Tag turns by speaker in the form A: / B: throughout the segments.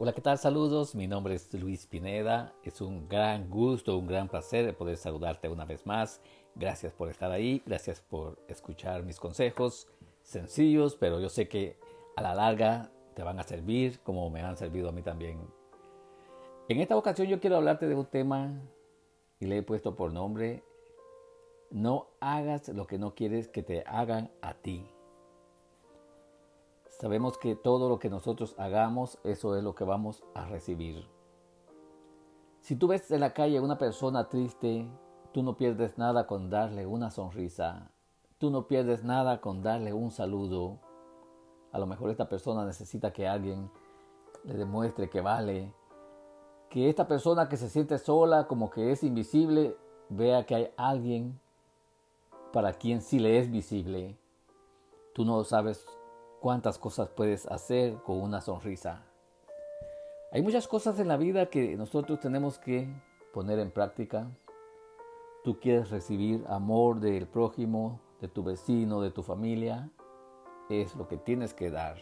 A: Hola, ¿qué tal? Saludos, mi nombre es Luis Pineda. Es un gran gusto, un gran placer poder saludarte una vez más. Gracias por estar ahí, gracias por escuchar mis consejos sencillos, pero yo sé que a la larga te van a servir como me han servido a mí también. En esta ocasión yo quiero hablarte de un tema y le he puesto por nombre, no hagas lo que no quieres que te hagan a ti. Sabemos que todo lo que nosotros hagamos, eso es lo que vamos a recibir. Si tú ves en la calle a una persona triste, tú no pierdes nada con darle una sonrisa. Tú no pierdes nada con darle un saludo. A lo mejor esta persona necesita que alguien le demuestre que vale. Que esta persona que se siente sola, como que es invisible, vea que hay alguien para quien sí le es visible. Tú no sabes cuántas cosas puedes hacer con una sonrisa. Hay muchas cosas en la vida que nosotros tenemos que poner en práctica. Tú quieres recibir amor del prójimo, de tu vecino, de tu familia. Es lo que tienes que dar.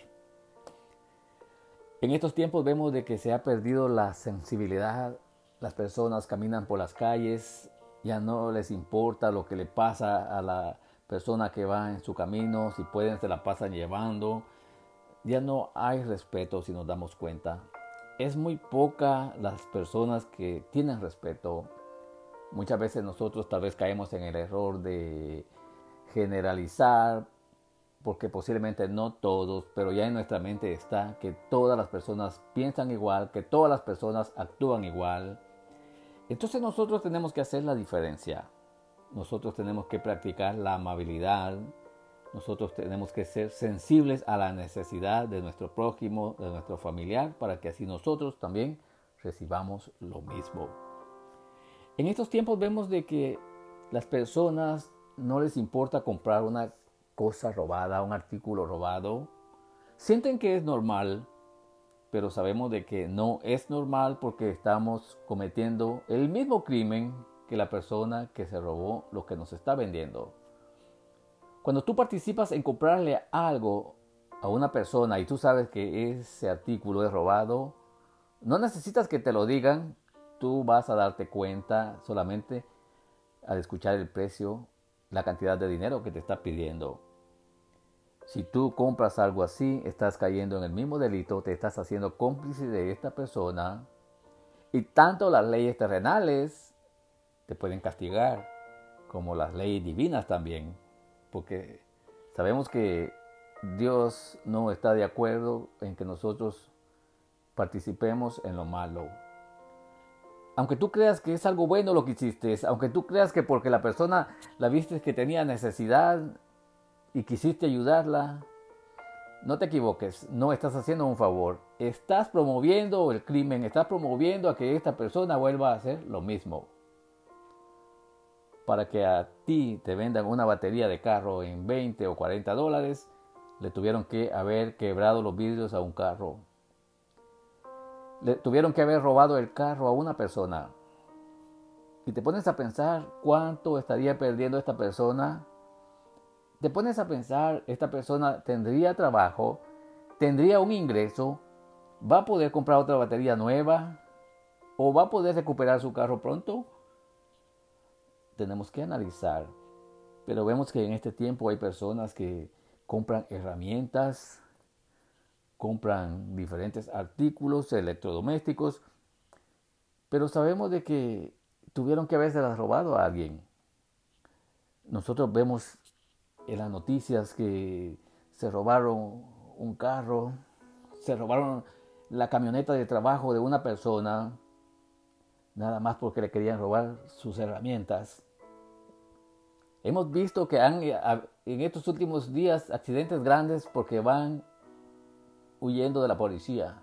A: En estos tiempos vemos de que se ha perdido la sensibilidad. Las personas caminan por las calles, ya no les importa lo que le pasa a la persona que va en su camino, si pueden se la pasan llevando. Ya no hay respeto si nos damos cuenta. Es muy poca las personas que tienen respeto. Muchas veces nosotros tal vez caemos en el error de generalizar, porque posiblemente no todos, pero ya en nuestra mente está que todas las personas piensan igual, que todas las personas actúan igual. Entonces nosotros tenemos que hacer la diferencia. Nosotros tenemos que practicar la amabilidad. Nosotros tenemos que ser sensibles a la necesidad de nuestro prójimo, de nuestro familiar, para que así nosotros también recibamos lo mismo. En estos tiempos vemos de que las personas no les importa comprar una cosa robada, un artículo robado. Sienten que es normal, pero sabemos de que no es normal porque estamos cometiendo el mismo crimen que la persona que se robó lo que nos está vendiendo. Cuando tú participas en comprarle algo a una persona y tú sabes que ese artículo es robado, no necesitas que te lo digan, tú vas a darte cuenta solamente al escuchar el precio, la cantidad de dinero que te está pidiendo. Si tú compras algo así, estás cayendo en el mismo delito, te estás haciendo cómplice de esta persona. Y tanto las leyes terrenales te pueden castigar, como las leyes divinas también, porque sabemos que Dios no está de acuerdo en que nosotros participemos en lo malo. Aunque tú creas que es algo bueno lo que hiciste, aunque tú creas que porque la persona la viste que tenía necesidad y quisiste ayudarla, no te equivoques, no estás haciendo un favor, estás promoviendo el crimen, estás promoviendo a que esta persona vuelva a hacer lo mismo para que a ti te vendan una batería de carro en 20 o 40 dólares, le tuvieron que haber quebrado los vidrios a un carro. Le tuvieron que haber robado el carro a una persona. Y te pones a pensar cuánto estaría perdiendo esta persona. Te pones a pensar, esta persona tendría trabajo, tendría un ingreso, va a poder comprar otra batería nueva o va a poder recuperar su carro pronto tenemos que analizar. Pero vemos que en este tiempo hay personas que compran herramientas, compran diferentes artículos electrodomésticos, pero sabemos de que tuvieron que haberse las robado a alguien. Nosotros vemos en las noticias que se robaron un carro, se robaron la camioneta de trabajo de una persona, nada más porque le querían robar sus herramientas. Hemos visto que han eh, en estos últimos días accidentes grandes porque van huyendo de la policía.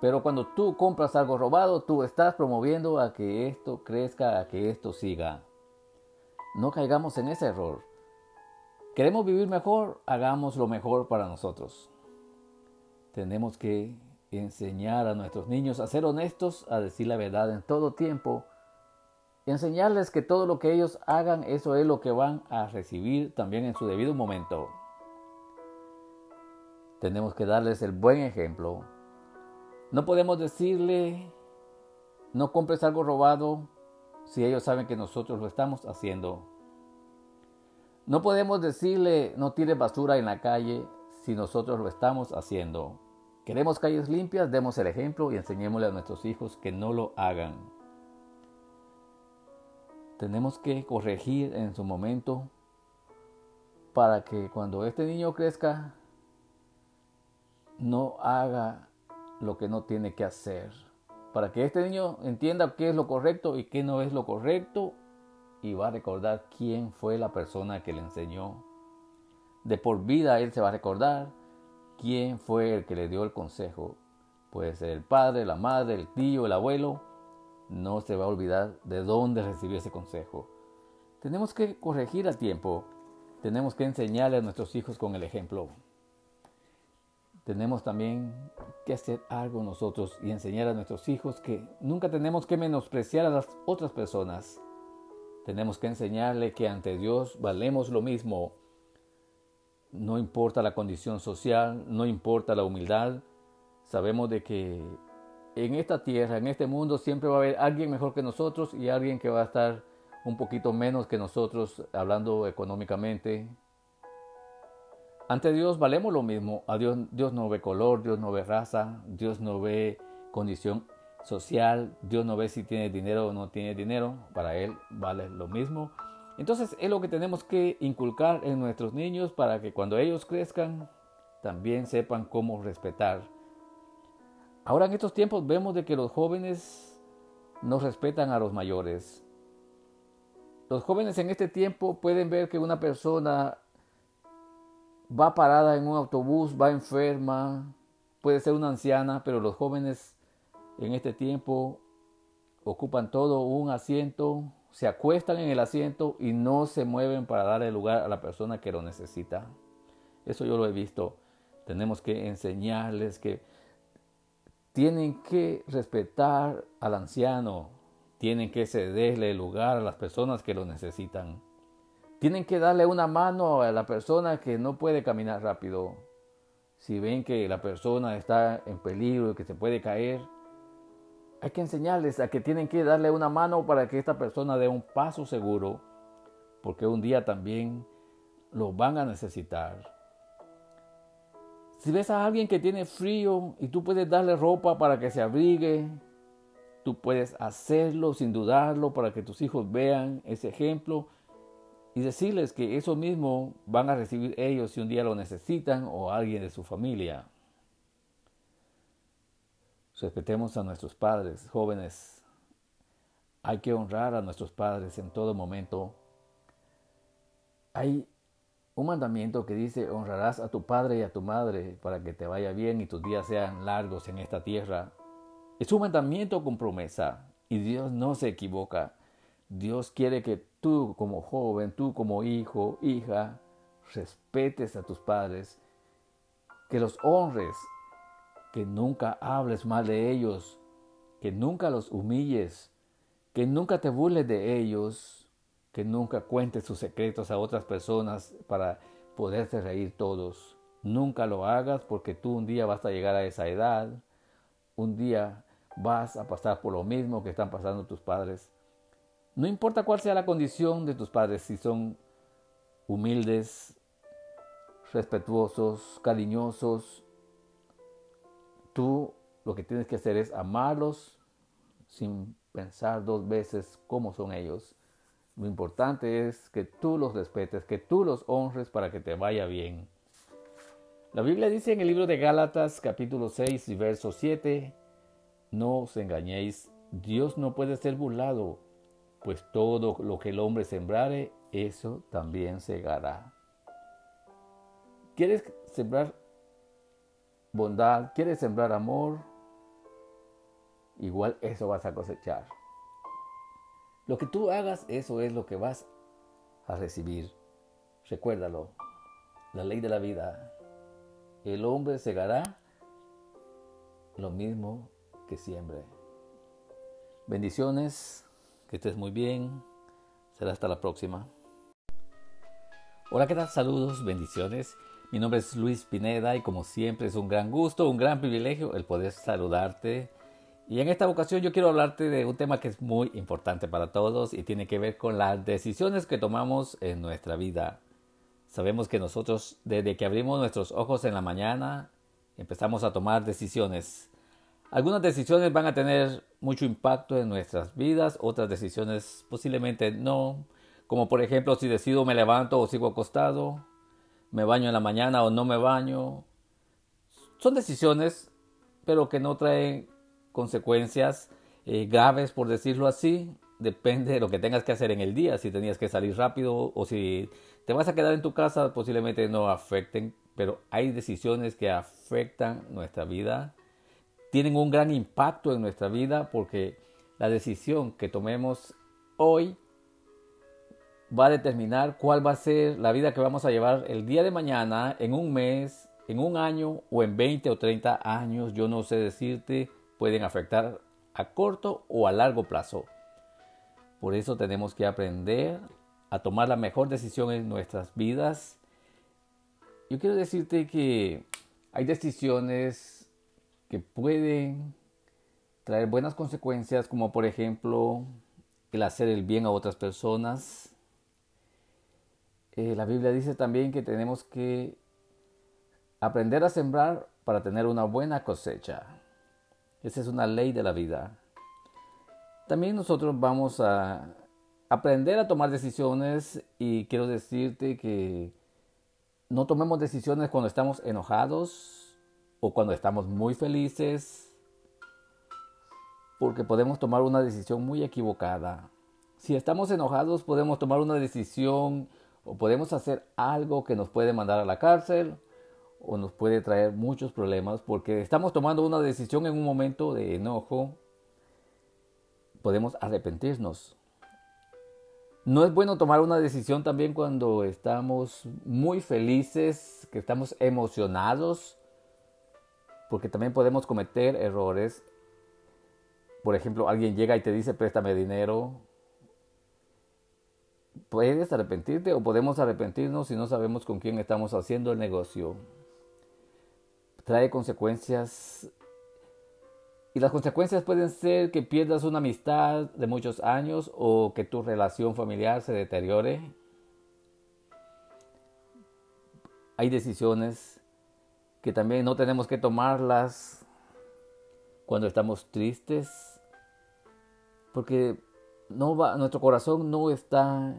A: Pero cuando tú compras algo robado, tú estás promoviendo a que esto crezca, a que esto siga. No caigamos en ese error. ¿Queremos vivir mejor? Hagamos lo mejor para nosotros. Tenemos que enseñar a nuestros niños a ser honestos, a decir la verdad en todo tiempo enseñarles que todo lo que ellos hagan, eso es lo que van a recibir también en su debido momento. Tenemos que darles el buen ejemplo, No podemos decirle, no compres algo robado si ellos saben que nosotros lo estamos haciendo. No podemos decirle, no tires basura en la calle si nosotros lo estamos haciendo. Queremos calles limpias, demos el ejemplo y enseñémosle a nuestros hijos que no lo hagan. Tenemos que corregir en su momento para que cuando este niño crezca no haga lo que no tiene que hacer. Para que este niño entienda qué es lo correcto y qué no es lo correcto y va a recordar quién fue la persona que le enseñó. De por vida él se va a recordar quién fue el que le dio el consejo. Puede ser el padre, la madre, el tío, el abuelo. No se va a olvidar de dónde recibió ese consejo. Tenemos que corregir a tiempo. Tenemos que enseñarle a nuestros hijos con el ejemplo tenemos también que hacer algo nosotros y enseñar a nuestros hijos que nunca tenemos que menospreciar a las otras personas. Tenemos que enseñarle que ante Dios valemos lo mismo. No importa la condición social, no importa la humildad. Sabemos de que en esta tierra, en este mundo, siempre va a haber alguien mejor que nosotros y alguien que va a estar un poquito menos que nosotros, hablando económicamente, ante Dios valemos lo mismo. A Dios, Dios no ve color, Dios no ve raza, Dios no ve condición social, Dios no ve si tiene dinero o no tiene dinero. Para Él vale lo mismo. Entonces es lo que tenemos que inculcar en nuestros niños para que cuando ellos crezcan también sepan cómo respetar. Ahora en estos tiempos vemos de que los jóvenes no respetan a los mayores. Los jóvenes en este tiempo pueden ver que una persona va parada en un autobús, va enferma, puede ser una anciana, pero los jóvenes en este tiempo ocupan todo un asiento, se acuestan en el asiento y no se mueven para darle lugar a la persona que lo necesita. Eso yo lo he visto. Tenemos que enseñarles que tienen que respetar al anciano, tienen que cederle lugar a las personas que lo necesitan. Tienen que darle una mano a la persona que no puede caminar rápido. Si ven que la persona está en peligro y que se puede caer, hay que enseñarles a que tienen que darle una mano para que esta persona dé un paso seguro, porque un día también lo van a necesitar. Si ves a alguien que tiene frío y tú puedes darle ropa para que se abrigue, tú puedes hacerlo sin dudarlo para que tus hijos vean ese ejemplo y decirles que eso mismo van a recibir ellos si un día lo necesitan o alguien de su familia. Respetemos a nuestros padres, jóvenes. Hay que honrar a nuestros padres en todo momento. Hay un mandamiento que dice, honrarás a tu padre y a tu madre para que te vaya bien y tus días sean largos en esta tierra. Es un mandamiento con promesa y Dios no se equivoca. Dios quiere que tú como joven, tú como hijo, hija, respetes a tus padres, que los honres, que nunca hables mal de ellos, que nunca los humilles, que nunca te burles de ellos, que nunca cuentes sus secretos a otras personas para poderte reír todos. Nunca lo hagas porque tú un día vas a llegar a esa edad, un día vas a pasar por lo mismo que están pasando tus padres no importa cuál sea la condición de tus padres, si son humildes, respetuosos, cariñosos, tú lo que tienes que hacer es amarlos sin pensar dos veces cómo son ellos. Lo importante es que tú los respetes, que tú los honres para que te vaya bien. La Biblia dice en el libro de Gálatas capítulo 6 y verso 7, no os engañéis, Dios no puede ser burlado pues todo lo que el hombre sembrare, eso también segará. ¿Quieres sembrar bondad? ¿Quieres sembrar amor? Igual eso vas a cosechar. Lo que tú hagas, eso es lo que vas a recibir. Recuérdalo, la ley de la vida. El hombre segará lo mismo que siembre. Bendiciones. Que estés muy bien. Será hasta la próxima. Hola, ¿qué tal? Saludos, bendiciones. Mi nombre es Luis Pineda y como siempre es un gran gusto, un gran privilegio el poder saludarte. Y en esta ocasión yo quiero hablarte de un tema que es muy importante para todos y tiene que ver con las decisiones que tomamos en nuestra vida. Sabemos que nosotros desde que abrimos nuestros ojos en la mañana empezamos a tomar decisiones. Algunas decisiones van a tener mucho impacto en nuestras vidas, otras decisiones posiblemente no, como por ejemplo si decido me levanto o sigo acostado, me baño en la mañana o no me baño. Son decisiones, pero que no traen consecuencias eh, graves, por decirlo así. Depende de lo que tengas que hacer en el día. Si tenías que salir rápido o si te vas a quedar en tu casa, posiblemente no afecten. Pero hay decisiones que afectan nuestra vida. Tienen un gran impacto en nuestra vida porque la decisión que tomemos hoy va a determinar cuál va a ser la vida que vamos a llevar el día de mañana, en un mes, en un año o en 20 o 30 años. Yo no sé decirte, pueden afectar a corto o a largo plazo. Por eso tenemos que aprender a tomar la mejor decisión en nuestras vidas. Yo quiero decirte que hay decisiones que pueden traer buenas consecuencias, como por ejemplo el hacer el bien a otras personas, eh, la Biblia dice también que tenemos que aprender a sembrar para tener una buena cosecha. Esa es una ley de la vida. También nosotros vamos a aprender a tomar decisiones y quiero decirte que no tomemos decisiones cuando estamos enojados o cuando estamos muy felices, porque podemos tomar una decisión muy equivocada. Si estamos enojados podemos tomar una decisión o podemos hacer algo que nos puede mandar a la cárcel o nos puede traer muchos problemas porque estamos tomando una decisión en un momento de enojo. Podemos arrepentirnos. No es bueno tomar una decisión también cuando estamos muy felices, que estamos emocionados, porque también podemos cometer errores. Por ejemplo, alguien llega y te dice préstame dinero puedes arrepentirte o podemos arrepentirnos si no sabemos con quién estamos haciendo el negocio. Trae consecuencias y las consecuencias pueden ser que pierdas una amistad de muchos años o que tu relación familiar se deteriore. Hay decisiones que también no tenemos que tomarlas cuando estamos tristes, porque no va, nuestro corazón no está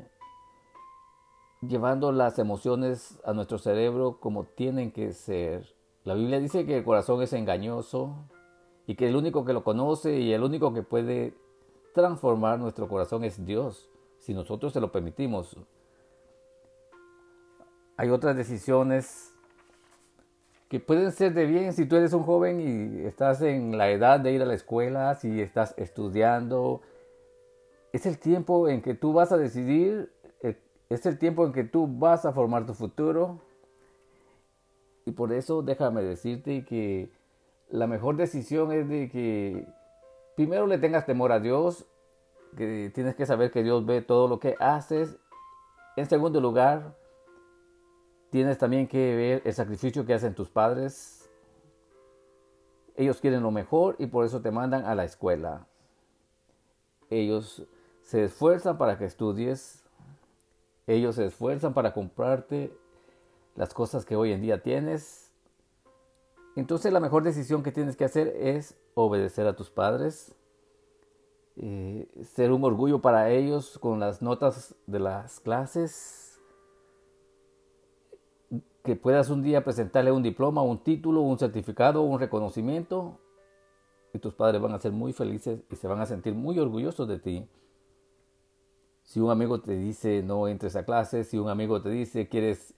A: llevando las emociones a nuestro cerebro como tienen que ser. La Biblia dice que el corazón es engañoso y que el único que lo conoce y el único que puede transformar nuestro corazón es Dios, si nosotros se lo permitimos. Hay otras decisiones que pueden ser de bien si tú eres un joven y estás en la edad de ir a la escuela, si estás estudiando, es el tiempo en que tú vas a decidir, eh, es el tiempo en que tú vas a formar tu futuro. Y por eso déjame decirte que la mejor decisión es de que primero le tengas temor a Dios, que tienes que saber que Dios ve todo lo que haces. En segundo lugar, tienes también que ver el sacrificio que hacen tus padres. Ellos quieren lo mejor y por eso te mandan a la escuela. Ellos se esfuerzan para que estudies, ellos se esfuerzan para comprarte las cosas que hoy en día tienes. Entonces la mejor decisión que tienes que hacer es obedecer a tus padres, eh, ser un orgullo para ellos con las notas de las clases, que puedas un día presentarle un diploma, un título, un certificado, un reconocimiento, y tus padres van a ser muy felices y se van a sentir muy orgullosos de ti. Si un amigo te dice no entres a clase, si un amigo te dice quieres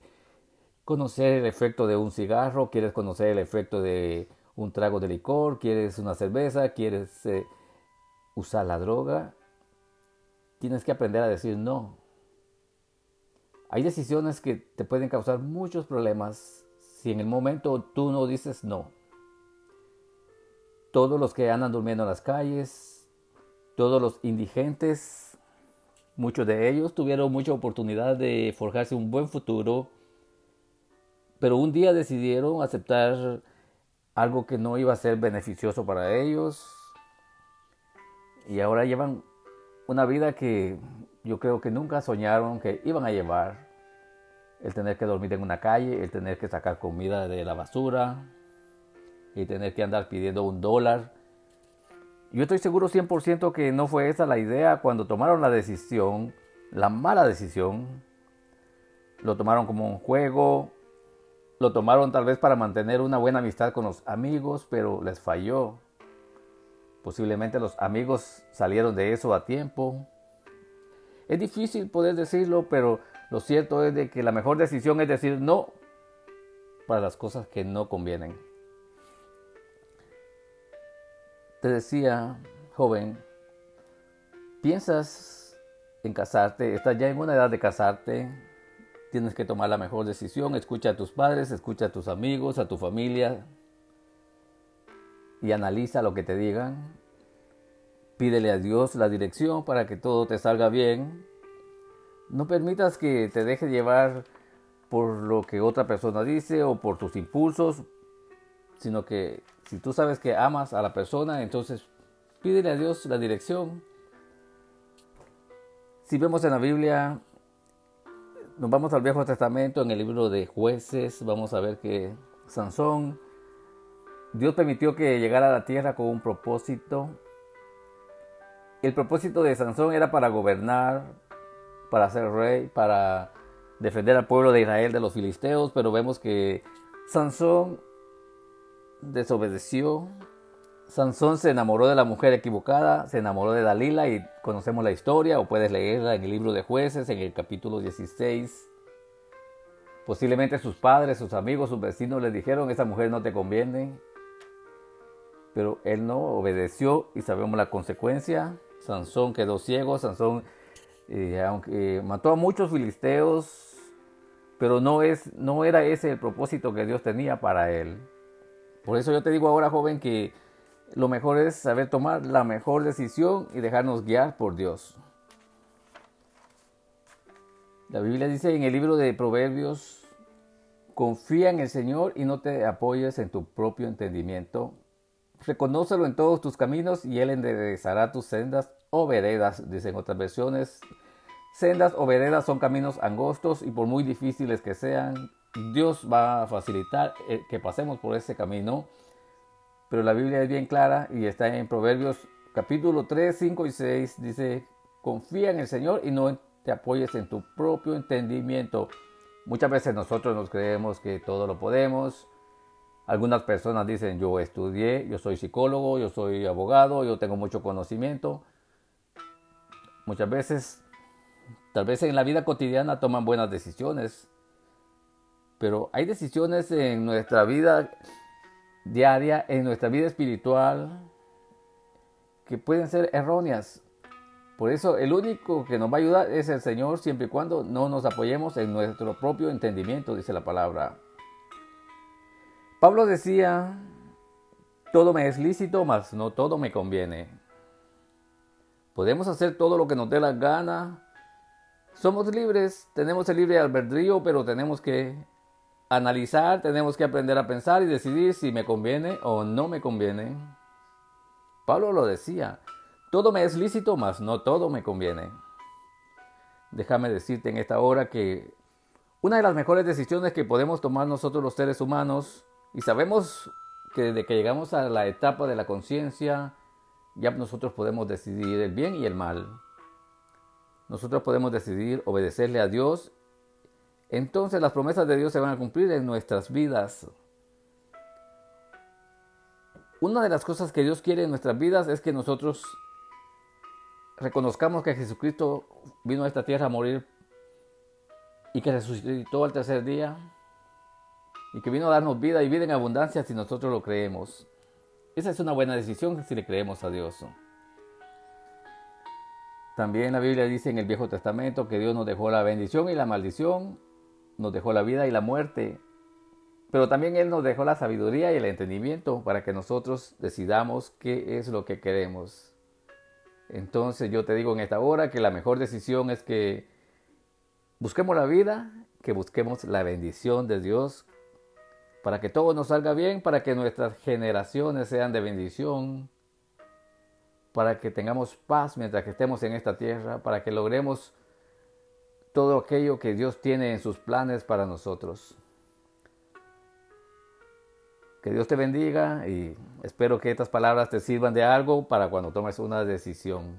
A: conocer el efecto de un cigarro, quieres conocer el efecto de un trago de licor, quieres una cerveza, quieres eh, usar la droga, tienes que aprender a decir no. Hay decisiones que te pueden causar muchos problemas si en el momento tú no dices no. Todos los que andan durmiendo en las calles, todos los indigentes, Muchos de ellos tuvieron mucha oportunidad de forjarse un buen futuro, pero un día decidieron aceptar algo que no iba a ser beneficioso para ellos y ahora llevan una vida que yo creo que nunca soñaron que iban a llevar. El tener que dormir en una calle, el tener que sacar comida de la basura y tener que andar pidiendo un dólar. Yo estoy seguro 100% que no fue esa la idea cuando tomaron la decisión, la mala decisión. Lo tomaron como un juego, lo tomaron tal vez para mantener una buena amistad con los amigos, pero les falló. Posiblemente los amigos salieron de eso a tiempo. Es difícil poder decirlo, pero lo cierto es de que la mejor decisión es decir no para las cosas que no convienen. Te decía, joven, piensas en casarte, estás ya en una edad de casarte, tienes que tomar la mejor decisión, escucha a tus padres, escucha a tus amigos, a tu familia y analiza lo que te digan. Pídele a Dios la dirección para que todo te salga bien. No permitas que te deje llevar por lo que otra persona dice o por tus impulsos, sino que si tú sabes que amas a la persona, entonces pídele a Dios la dirección. Si vemos en la Biblia, nos vamos al Viejo Testamento, en el libro de jueces, vamos a ver que Sansón, Dios permitió que llegara a la tierra con un propósito. El propósito de Sansón era para gobernar, para ser rey, para defender al pueblo de Israel de los filisteos, pero vemos que Sansón desobedeció. Sansón se enamoró de la mujer equivocada, se enamoró de Dalila y conocemos la historia o puedes leerla en el libro de jueces en el capítulo 16. Posiblemente sus padres, sus amigos, sus vecinos le dijeron, esa mujer no te conviene. Pero él no obedeció y sabemos la consecuencia. Sansón quedó ciego, Sansón eh, aunque mató a muchos filisteos, pero no, es, no era ese el propósito que Dios tenía para él. Por eso yo te digo ahora, joven, que lo mejor es saber tomar la mejor decisión y dejarnos guiar por Dios. La Biblia dice en el libro de Proverbios, confía en el Señor y no te apoyes en tu propio entendimiento. Reconócelo en todos tus caminos y Él enderezará tus sendas o veredas, dicen otras versiones. Sendas o veredas son caminos angostos y por muy difíciles que sean, Dios va a facilitar eh, que pasemos por ese camino. Pero la Biblia es bien clara y está en Proverbios capítulo 3, 5 y 6. Dice, confía en el Señor y no te apoyes en tu propio entendimiento. Muchas veces nosotros nos creemos que todo lo podemos. Algunas personas dicen, yo estudié, yo soy psicólogo, yo soy abogado, yo tengo mucho conocimiento. Muchas veces, tal vez en la vida cotidiana toman buenas decisiones, pero hay decisiones en nuestra vida diaria, en nuestra vida espiritual, que pueden ser erróneas. Por eso el único que nos va a ayudar es el Señor siempre y cuando no nos apoyemos en nuestro propio entendimiento, dice la palabra. Pablo decía, todo me es lícito, mas no todo me conviene. Podemos hacer todo lo que nos dé la gana. Somos libres, tenemos el libre albedrío, pero tenemos que analizar, tenemos que aprender a pensar y decidir si me conviene o no me conviene. Pablo lo decía, todo me es lícito, mas no todo me conviene. Déjame decirte en esta hora que una de las mejores decisiones que podemos tomar nosotros los seres humanos, y sabemos que desde que llegamos a la etapa de la conciencia, ya nosotros podemos decidir el bien y el mal. Nosotros podemos decidir obedecerle a Dios entonces las promesas de Dios se van a cumplir en nuestras vidas. Una de las cosas que Dios quiere en nuestras vidas es que nosotros reconozcamos que Jesucristo vino a esta tierra a morir y que resucitó al tercer día y que vino a darnos vida y vida en abundancia si nosotros lo creemos. Esa es una buena decisión si le creemos a Dios. También la Biblia dice en el Viejo Testamento que Dios nos dejó la bendición y la maldición nos dejó la vida y la muerte, pero también Él nos dejó la sabiduría y el entendimiento para que nosotros decidamos qué es lo que queremos. Entonces yo te digo en esta hora que la mejor decisión es que busquemos la vida, que busquemos la bendición de Dios para que todo nos salga bien, para que nuestras generaciones sean de bendición, para que tengamos paz mientras que estemos en esta tierra, para que logremos todo aquello que Dios tiene en sus planes para nosotros. Que Dios te bendiga y espero que estas palabras te sirvan de algo para cuando tomes una decisión.